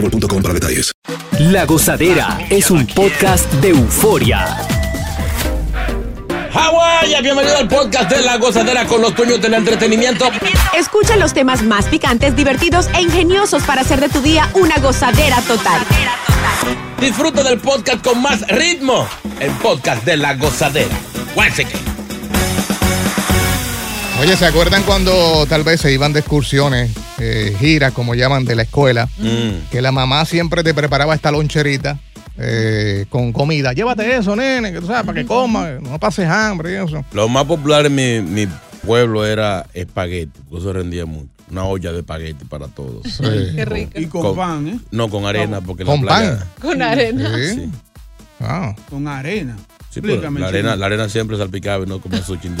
boostmobile.com para detalles. La Gozadera es un podcast de euforia. Hawái, bienvenido al podcast de La Gozadera con los dueños del entretenimiento. Escucha los temas más picantes, divertidos e ingeniosos para hacer de tu día una gozadera total. Disfruta del podcast con más ritmo. El podcast de La Gozadera. Oye, ¿se acuerdan cuando tal vez se iban de excursiones, eh, giras, como llaman, de la escuela? Mm. Que la mamá siempre te preparaba esta loncherita eh, con comida. Llévate eso, nene, que tú sabes, para que comas, no pases hambre y eso. Lo más popular en mi, mi pueblo era espagueti. Eso rendía mucho. Una olla de espagueti para todos. Qué rico. Y con, pan, ¿eh? No, con arena, porque la Con playa. pan. Con arena. Sí. Sí. Ah. Con arena. Sí, pero Explícame, la arena, la arena siempre salpicaba y no como su Pues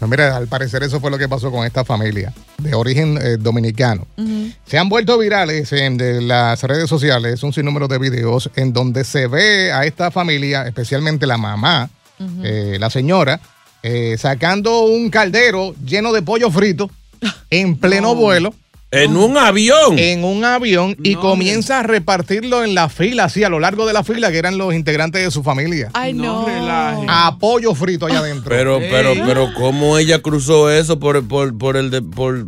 mira, al parecer eso fue lo que pasó con esta familia de origen eh, dominicano. Se han vuelto virales en de las redes sociales un sinnúmero de videos en donde se ve a esta familia, especialmente la mamá, eh, la señora, eh, sacando un caldero lleno de pollo frito en pleno vuelo. En un avión. En un avión y No, comienza a repartirlo en la fila, así a lo largo de la fila, que eran los integrantes de su familia. Ay, No no. relaje. A pollo frito allá adentro. Pero, pero, Ey. pero, ¿cómo ella cruzó eso por, por, por el de, por,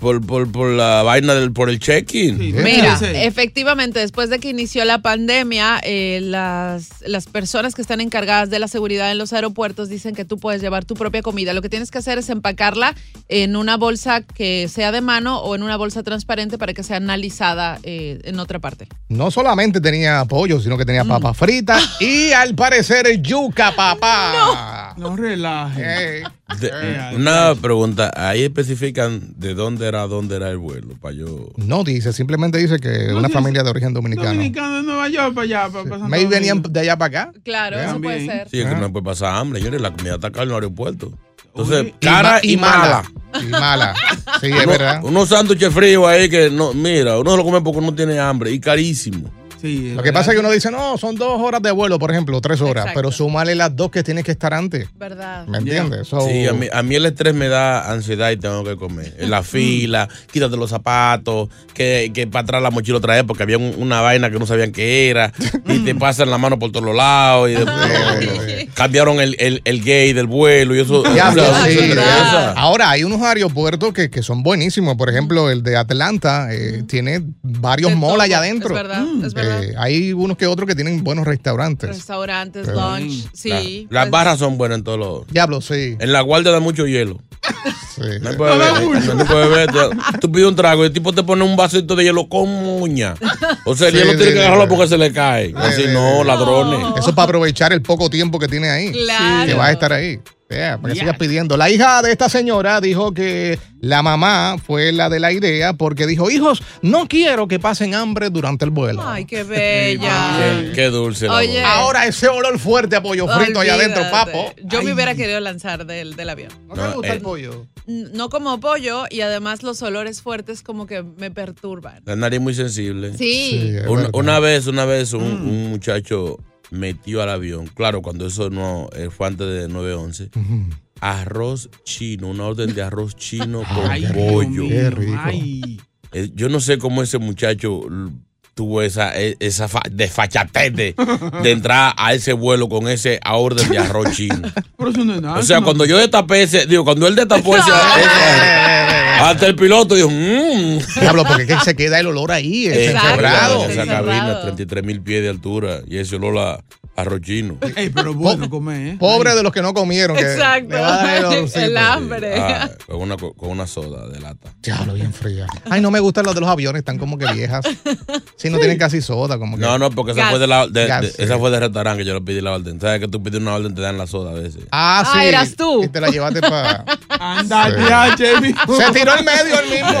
por, por, por la vaina del, por el check-in? Sí, Mira, efectivamente, después de que inició la pandemia, eh, las, las personas que están encargadas de la seguridad en los aeropuertos dicen que tú puedes llevar tu propia comida. Lo que tienes que hacer es empacarla en una bolsa que sea de mano o en una bolsa transparente para que sea analizada eh, en otra parte. No solamente tenía pollo, sino que tenía papas fritas y al parecer yuca, papá. No relaje. Eh, De- Eh, una pregunta, ahí especifican de dónde era, dónde era el vuelo, para yo... no dice, simplemente dice que No una dice- familia de origen dominicano. Dominicano de Nueva York para allá. Para, Maybe venían de allá para acá. Claro, eso puede ser. Sí, es que no puede pasar hambre, señores, la comida está cara en el aeropuerto. Entonces, Uy, cara y, mala. Y mala. Sí, es Uno- verdad. unos sándwiches fríos ahí que no, mira, uno se lo come porque no tiene hambre y carísimo. Sí, Lo que pasa es que uno dice, no, son dos horas de vuelo, por ejemplo, tres horas, Exacto. pero súmale las dos que tienes que estar antes. ¿Verdad? ¿Me entiendes? So- Sí, a mí, a mí el estrés me da ansiedad y tengo que comer. En la fila, quítate los zapatos, que, que para atrás la mochila otra vez porque había un- una vaina que no sabían qué era y te pasan la mano por todos los lados y después cambiaron el, el, el gay del vuelo y eso. Ya, sí. Ahora, hay unos aeropuertos que, que son buenísimos. Por ejemplo, el de Atlanta eh, tiene varios malls todo. allá adentro. Es verdad, es verdad. Eh, hay unos que otros que tienen buenos restaurantes. Restaurantes, Pero- lunch, sí. La- las pues, barras son buenas en todos los. Diablo, sí. En la guardia da mucho hielo. sí. No puedes ver. No, no puedes ver. Tú, tú pides un trago y el tipo te pone un vasito de hielo con muña. O sea, el Sí, hielo sí, tiene que agarrarlo sí. porque se le cae. Así sí, no, sí. ladrones. Eso es para aprovechar el poco tiempo que tiene ahí. Claro. Que va a estar ahí. Yeah, para que sigas pidiendo. La hija de esta señora dijo que la mamá fue la de la idea porque dijo, hijos, no quiero que pasen hambre durante el vuelo. Ay, qué bella. Qué, qué dulce. la Oye. Ahora ese olor fuerte a pollo frito allá adentro, papo. Yo me hubiera querido lanzar del, del avión. ¿No te No, gusta eh. el pollo? N- No como pollo y además los olores fuertes como que me perturban. La nariz muy sensible. Sí. Una, vez, una vez un, Mm. un muchacho metió al avión, claro, cuando eso no eh, fue antes de 9-11, arroz chino, una orden de arroz chino con Ay, pollo. Qué rico. Ay. Eh, yo no sé cómo ese muchacho tuvo esa, e- esa fa- desfachatez de, de entrar a ese vuelo con ese a orden de arroz chino. Pero eso no es nada. O sea, no- cuando yo destapé ese, digo, cuando él destapó ese, ese- Hasta el piloto dijo, mmm. Diablo, porque es que se queda el olor ahí, Exacto. encerrado. Esa cabina, 33 mil pies de altura y ese olor a arrochino. Ey, pero bueno comer, ¿eh? Pobre de los que no comieron. Que Exacto. le va a dar el hambre. Ah, con, una, con una soda de lata. Diablo, bien fría. Ay, no me gustan los de los aviones, están como que viejas. Sí, no tienen casi soda, como que. No, no, porque esa Gas. fue de la de, sí. esa fue de restaurante que yo le pedí la orden. ¿Sabes que tú pides una orden te dan la soda a veces? Ah, Ah, sí. eras tú. Y te la llevaste para. Anda, Sí. ya, Jamie. Se tiró el medio el mismo.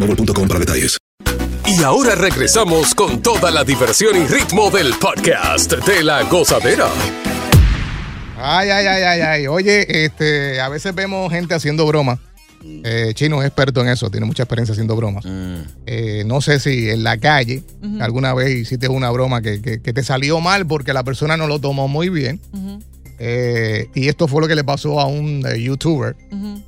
boostmobile.com detalles. Y ahora regresamos con toda la diversión y ritmo del podcast de la gozadera. Ay, ay, ay, ay, ay. Oye, este, a veces vemos gente haciendo bromas. Eh, Chino es experto en eso, tiene mucha experiencia haciendo bromas. Eh, no sé si en la calle alguna vez hiciste una broma que, que- te salió mal porque la persona no lo tomó muy bien. Eh, y esto fue lo que le pasó a un eh, youtuber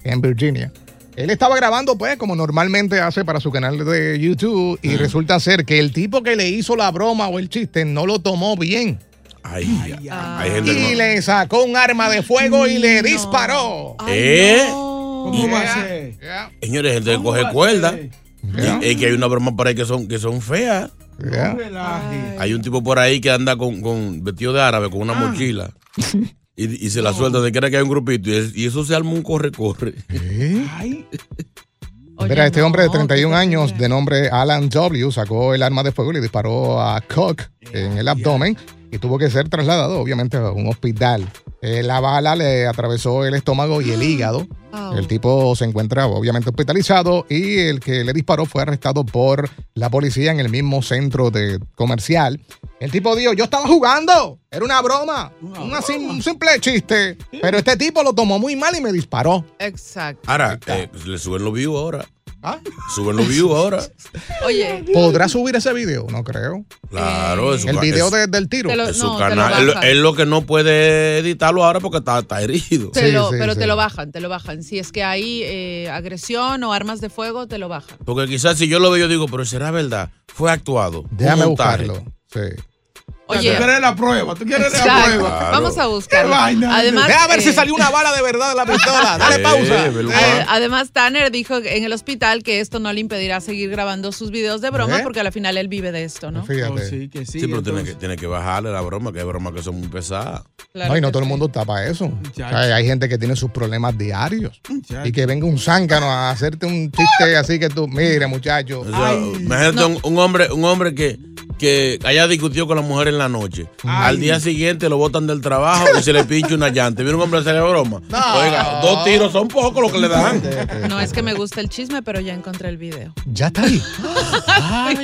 en Virginia. Él estaba grabando, pues, como normalmente hace para su canal de YouTube, y resulta ser que el tipo que le hizo la broma o el chiste no lo tomó bien. Ay, ay, gente Y no- le sacó un arma de fuego y le disparó. ¿Eh? ¿Cómo va a ser? Yeah, Señores, gente que ¿Cómo coge cuerda. yeah, Es que hay una broma por ahí que son, que son feas. yeah. Hay un tipo por ahí que anda con, con vestido de árabe, con una mochila. Y, y se la suelta de que era que hay un grupito. Y, es- y eso se arma un corre-corre. Ay, Oye, Mira, este no, hombre de qué 31 años, de nombre Alan W., sacó el arma de fuego y le disparó a Cook en el abdomen y tuvo que ser trasladado, obviamente, a un hospital. Eh, la bala le atravesó el estómago y el hígado. Au. El tipo se encuentra obviamente hospitalizado y el que le disparó fue arrestado por la policía en el mismo centro de comercial. El tipo dijo, yo estaba jugando, era una broma, una sim- un simple chiste, pero este tipo lo tomó muy mal y me disparó. Exacto. Ahora, eh, le suben los views ahora. ¿Ah? Suben los views ahora. Oye, ¿Podrá subir ese video? No creo. Claro, es su El ca- video es- de- del tiro. Te lo- es su no, te lo canal. Él, bajan. él lo que no puede editarlo ahora porque está, está herido. te Sí, lo- sí, pero sí. te lo bajan, te lo bajan. Si es que hay eh, agresión o armas de fuego, te lo bajan. Porque quizás si yo lo veo, yo digo, pero será verdad. Fue actuado. Déjame montaje. buscarlo. Sí. Oye, tú quieres la prueba, tú quieres la prueba. Claro. Vamos a buscarlo. Qué vaina. Además, Deja ver si eh, salió una bala de verdad de la pistola. Dale pausa. Eh, además, Tanner dijo en el hospital que esto no le impedirá seguir grabando sus videos de broma ¿Eh? porque al final él vive de esto, ¿no? Oh, Fíjate. sí, que sí. Sí, pero tiene que, entonces- tiene que bajarle la broma, que hay bromas que son muy pesadas. Claro no, y no todo el mundo está para eso. O Muchacho. sea, hay gente que tiene sus problemas diarios. Muchacho. Y que venga un zángano a hacerte un chiste así que tú, mire, muchacho. O sea, Ay. imagínate No. un, un hombre, un hombre que, que haya discutido con la mujer en la noche. Al día siguiente lo botan del trabajo y se le pincha una llanta. ¿Viene un hombre a hacerle broma? No. Oiga, dos tiros son pocos lo que le dan. No es que me gusta el chisme, pero ya encontré el video. Ya está ahí. Ay,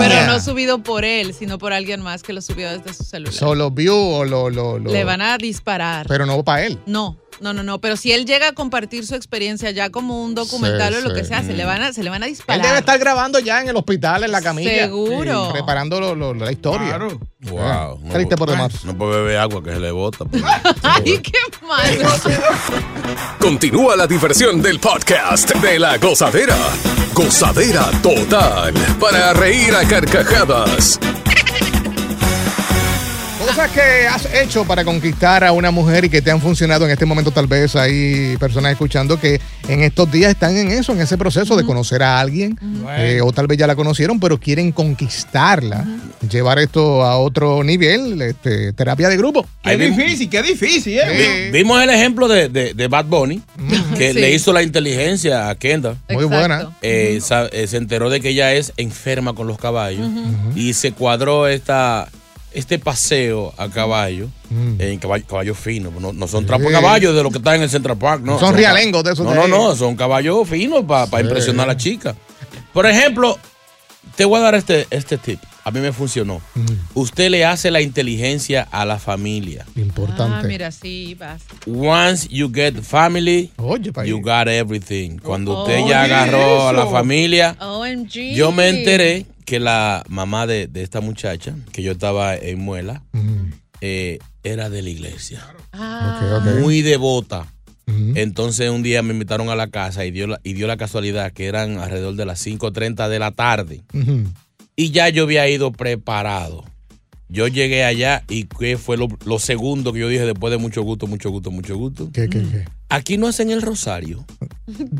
Pero no subido por él, sino por alguien más que lo subió desde su celular. Solo view o lo, lo, lo- Le van a disparar. Pero no para él. No, no, no, no. Pero si él llega a compartir su experiencia ya como un documental Sí, o lo que sea, se le van a, se le van a Él disparar. debe estar grabando ya en el hospital, en la camilla. Seguro. Preparando lo- lo- la historia. Claro. Wow. No, Triste por demás. no puede beber agua que se le bota. pues. Ay, qué malo. Continúa la diversión del podcast de la gozadera. Gozadera total para reír a carcajadas. Cosas que has hecho para conquistar a una mujer y que te han funcionado en este momento. Tal vez hay personas escuchando que en estos días están en eso, en ese proceso de conocer a alguien, eh, o tal vez ya la conocieron, pero quieren conquistarla, llevar esto a otro nivel, este, terapia de grupo. Qué difícil, qué difícil, ¿eh? Vi- Vimos el ejemplo de, de- de Bad Bunny, que Sí. le hizo la inteligencia a Kendall. Muy buena. Eh, sa- eh, se enteró de que ella es enferma con los caballos y se cuadró esta, este paseo a caballo, en caballo, caballo fino. No, no son trapos Sí. caballos de los que están en el Central Park, no. Son ca- rialengos de esos No, de no, ahí. no, son caballos finos para impresionar a la chica. Por ejemplo, te voy a dar este, este tip. A mí me funcionó. Usted le hace la inteligencia a la familia. Importante. Ah, mira, sí, vas. Once you get family, Oye, you got everything. Cuando usted Oh, ya ¿qué agarró a la familia, OMG. yo me enteré que la mamá de, de esta muchacha, que yo estaba en Muela, eh, era de la iglesia. Ah. Muy devota. Entonces un día me invitaron a la casa y dio la, y dio la casualidad que eran alrededor de las 5.30 de la tarde. Y ya yo había ido preparado. Yo llegué allá y ¿qué fue lo, lo segundo que yo dije después de mucho gusto, mucho gusto, mucho gusto? ¿Qué, qué, qué? Aquí no hacen el rosario.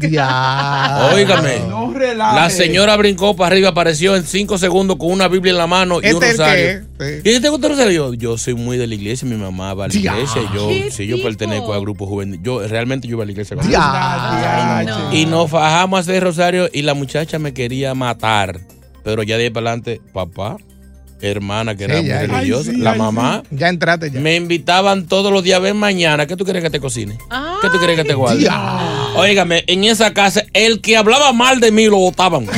Ya. Óigame. No. La señora brincó para arriba, apareció en cinco segundos con una Biblia en la mano y un ¿Este el rosario. qué? ¿Y te gusta el rosario? Yo, yo soy muy de la iglesia, mi mamá va a la Ya. iglesia y yo, ¿Qué sí, yo tipo? pertenezco al grupo juvenil. Yo realmente yo iba a la iglesia. con Ya. Ay, no. Y nos fajamos a hacer rosario y la muchacha me quería matar. Pero ya de ahí para adelante, papá, hermana que Sí, era muy ya. Religiosa, sí, la ay, mamá, Ya entraste ya. me invitaban todos los días, ven mañana, ¿qué tú quieres que te cocine? Ah. ¿Qué tú quieres que te guarde? Ya. Óigame, en esa casa, el que hablaba mal de mí lo votaban. Tú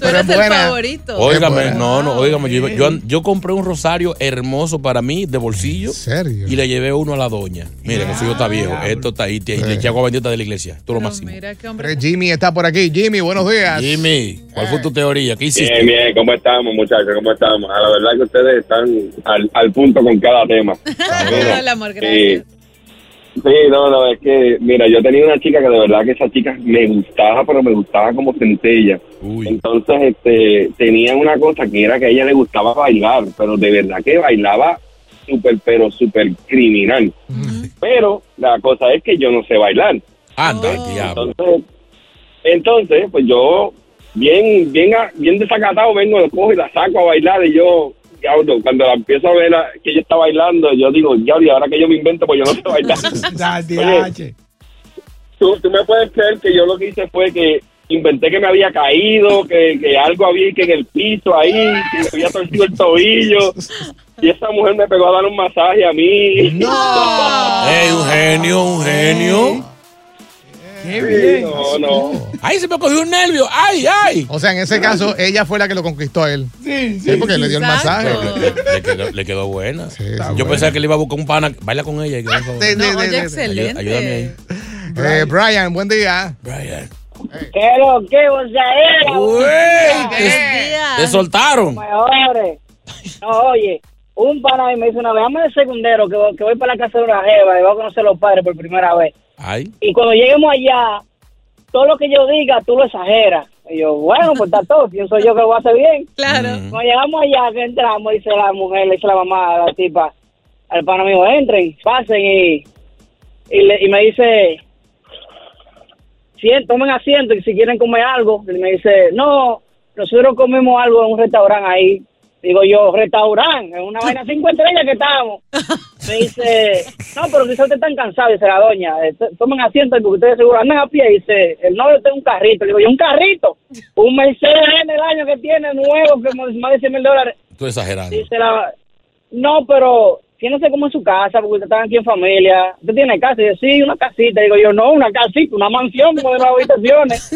Pero eres es el buena. favorito. Óigame, no, no, óigame, yo, ok. yo, yo compré un rosario hermoso para mí de bolsillo ¿En serio? y le llevé uno a la doña. Mire, que su hijo está viejo, esto está ahí, y le eché agua bendita de la iglesia, tú lo máximo. mira qué hombre. Jimmy está por aquí. Jimmy, buenos días. Jimmy, ¿cuál fue tu teoría? ¿Qué hiciste? Bien, bien, ¿cómo estamos, muchachos? ¿Cómo estamos? A la verdad que ustedes están al, al punto con cada tema. El amor, gracias. Sí, no, no, es que, mira, yo tenía una chica que de verdad que esa chica me gustaba, pero me gustaba como centella. Uy. Entonces, este, tenía una cosa que era que a ella le gustaba bailar, pero de verdad que bailaba súper, pero súper criminal. Pero la cosa es que yo no sé bailar. Anda, Oh. diablo. Entonces, entonces, pues yo, bien, bien, a- bien desacatado, vengo, lo cojo y la saco a bailar y yo, diablo, cuando la empiezo a ver a- que ella está bailando, yo digo, diablo, y ahora que yo me invento, pues yo no sé bailar. Oye. ¿tú, tú me puedes creer que yo lo que hice fue que inventé que me había caído, que, que algo había que en el piso ahí, que me había torcido el tobillo. Y esa mujer me pegó a dar un masaje a mí. No. ¡Ey, un genio, un genio! Qué Sí, bien. no, no. ¡Ay, se me cogió un nervio! ¡Ay, ay! O sea, en ese caso, ella fue la que lo conquistó a él. Sí, Sí, sí. porque le dio el masaje. Exacto. Le, le quedó, le quedó buena. Sí, sí, Yo buena. pensaba que le iba a buscar un pana. Baila con ella. y que, por favor. Sí, No, sí, sí, oye, sí. excelente. Ayúdame ahí. Eh, Brian, buen día. Brian. ¿Qué lo que vos? Uy, Buenos te, días. te soltaron. Mejores. No, oye, un pana me dice una vez, dame de secundero que, voy- que voy para la casa de una jeva y voy a conocer a los padres por primera vez. Ay. Y cuando lleguemos allá, todo lo que yo diga, tú lo exageras. Y yo, bueno, pues está todo, pienso yo que lo voy a hacer bien. Claro. Cuando llegamos allá, que entramos, dice la mujer, le dice la mamá a la tipa, al pana mío, entren, pasen y, y, le- y me dice, "Sien- tomen asiento y si quieren comer algo. Y me dice, no, nosotros comemos algo en un restaurante ahí. Digo yo, restaurante, en una vaina cinco estrellas que estamos. Me dice, no, pero quizás ustedes están cansados, dice la doña. t- Tomen asiento porque ustedes seguro andan a pie. Dice, el novio tiene un carrito. Le digo yo, un carrito. Un Mercedes en el año que tiene nuevo, que más más de 100 mil dólares. Tú exagerando. Dice la, no, pero tiene como en su casa, porque ustedes están aquí en familia. ¿Usted tiene casa? Y dice, sí, una casita. Digo yo, no, una casita, una mansión como de nueve habitaciones.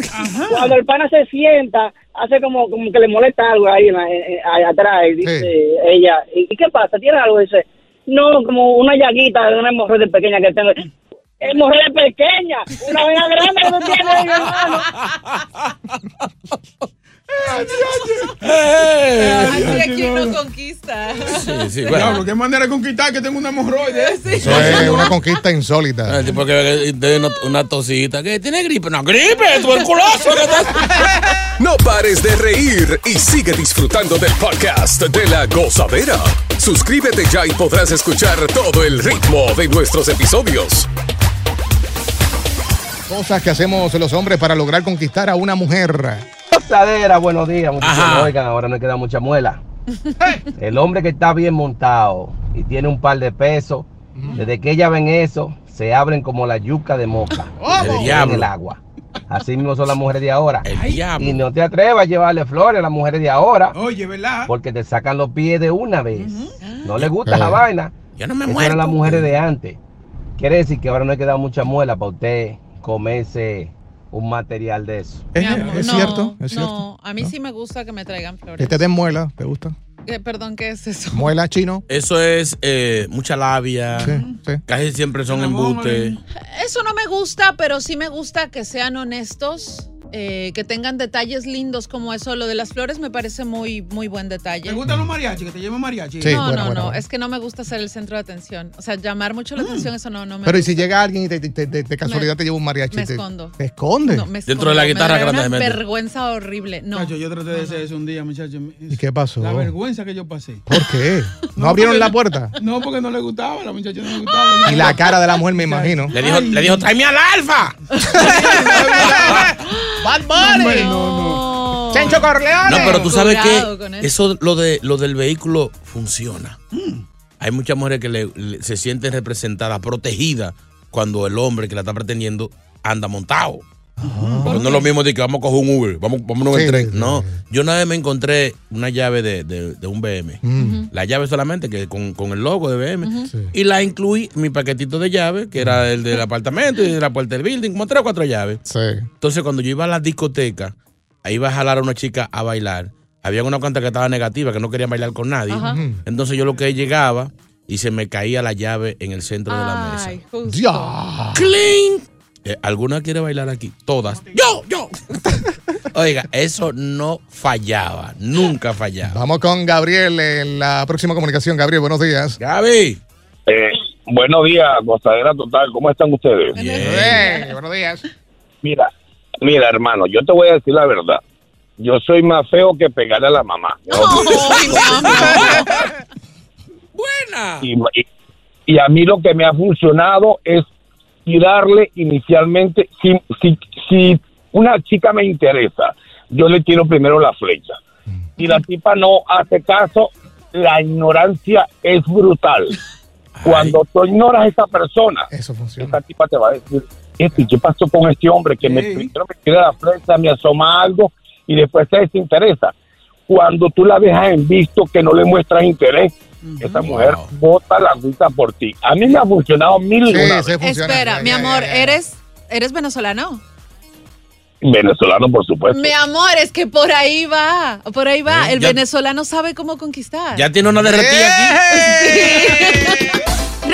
Cuando el pana se sienta, hace como, como que le molesta algo ahí, en la- en- en- ahí atrás. Y dice ella, ¿y y qué pasa? ¿Tiene algo? Dice, no, como una llaguita de una hemorroide pequeña que tengo. Hemorroide pequeña, una vena grande que no tiene, mi hermano. Así aquí uno conquista. Sí, sí, Diablo, bueno. qué manera de conquistar que tengo una hemorroide. ¿eh? Eso es una conquista insólita. El tipo que tiene una, una tosita. que ¿Tiene gripe? No, gripe, tuberculoso. ¿qué? No pares de reír y sigue disfrutando del podcast de la gozadera. Suscríbete ya y podrás escuchar todo el ritmo de nuestros episodios. Cosas que hacemos los hombres para lograr conquistar a una mujer. Gozadera, buenos días, muchachos. Oigan, ahora no queda mucha muela. El hombre que está bien montado y tiene un par de pesos, desde que ella ven eso, se abren como la yuca de moca El en el agua. Así mismo son las mujeres de ahora. Y no te atrevas a llevarle flores a las mujeres de ahora. Oye, ¿verdad? Porque te sacan los pies de una vez. No les gusta Eh. esa vaina. Yo no me Esas muerto. eran las mujeres de antes. Quiere decir que ahora no hay que dar mucha muela para usted comerse un material de eso. Amor, es no, cierto, es no, cierto. a mí sí me gusta que me traigan flores. Que te den muela, ¿te gusta? Eh, perdón, ¿qué es eso? Muela chino. Eso es eh, mucha labia. Sí, sí. Casi siempre son embutes. Eso no me gusta, pero sí me gusta que sean honestos, eh, que tengan detalles lindos como eso. Lo de las flores me parece muy, muy buen detalle. ¿Te gustan los mariachis? Que te lleven mariachi. no, no, no, es que no me gusta ser el centro de atención. O sea, llamar mucho la atención, eso no, no me Pero y gusta. si llega alguien y te, te- te- de casualidad te lleva un mariachi. me te- escondo. ¿Te esconde? No, me Dentro de la escondo. guitarra me da una grandemente. vergüenza horrible. No. Muchacho, yo traté de hacer eso un día, muchacho. ¿Y qué pasó? La vergüenza que yo pasé. ¿Por qué? ¿No, abrieron la puerta? No, porque no le gustaba, la muchacha no le gustaba. Y la cara de la mujer, me imagino. Le dijo, le dijo, tráeme al alfa. Bad Bunny. No. Chencho Corleone. No, pero tú sabes que eso. lo de lo del vehículo funciona. Hay muchas mujeres que le- le- se sienten representadas, protegidas cuando el hombre que la está pretendiendo anda montado. Porque no es lo mismo de que vamos a coger un Uber, vamos, vámonos en Sí, el tren. sí, no, yo una vez me encontré una llave de, de- de un BM. Mm. La llave solamente que con, con el logo de BM. Y la incluí en mi paquetito de llaves, que era el del apartamento y de la puerta del building, como tres o cuatro llaves. Sí. Entonces, cuando yo iba a la discoteca, ahí iba a jalar a una chica a bailar. Había una cuanta que estaba negativa, que no querían bailar con nadie. Entonces, yo lo que llegaba y se me caía la llave en el centro de la mesa. Ay, justo. Ya. ¡Cling! Eh, ¿Alguna quiere bailar aquí? Todas. ¡Yo! ¡Yo! Oiga, eso no fallaba. Nunca fallaba. Vamos con Gabriel en la próxima comunicación. Gabriel, buenos días. Gaby. Eh, buenos días, gozadera total. ¿Cómo están ustedes? Eh, buenos días. Mira, mira, hermano, yo te voy a decir la verdad. Yo soy más feo que pegarle a la mamá. Amor. Buena. Y, y- y a mí lo que me ha funcionado es tirarle inicialmente, si, si, si una chica me interesa, yo le tiro primero la flecha. Si la tipa no hace caso, la ignorancia es brutal. Cuando tú ignoras a esa persona, Eso esa tipa te va a decir, "Epi, ¿qué pasó con este hombre que me me tira la flecha, me asoma algo y después se desinteresa? Cuando tú la dejas en visto que no le muestras interés, esa mujer bota la agüita por ti. A mí me ha funcionado mil Sí, sí, funciona. Espera, Ya, mi ya, amor, ya, ya. ¿eres, ¿eres venezolano? venezolano, por supuesto. Mi amor, es que por ahí va, por ahí va. Eh, El ya- venezolano sabe cómo conquistar. Ya tiene una derretida aquí.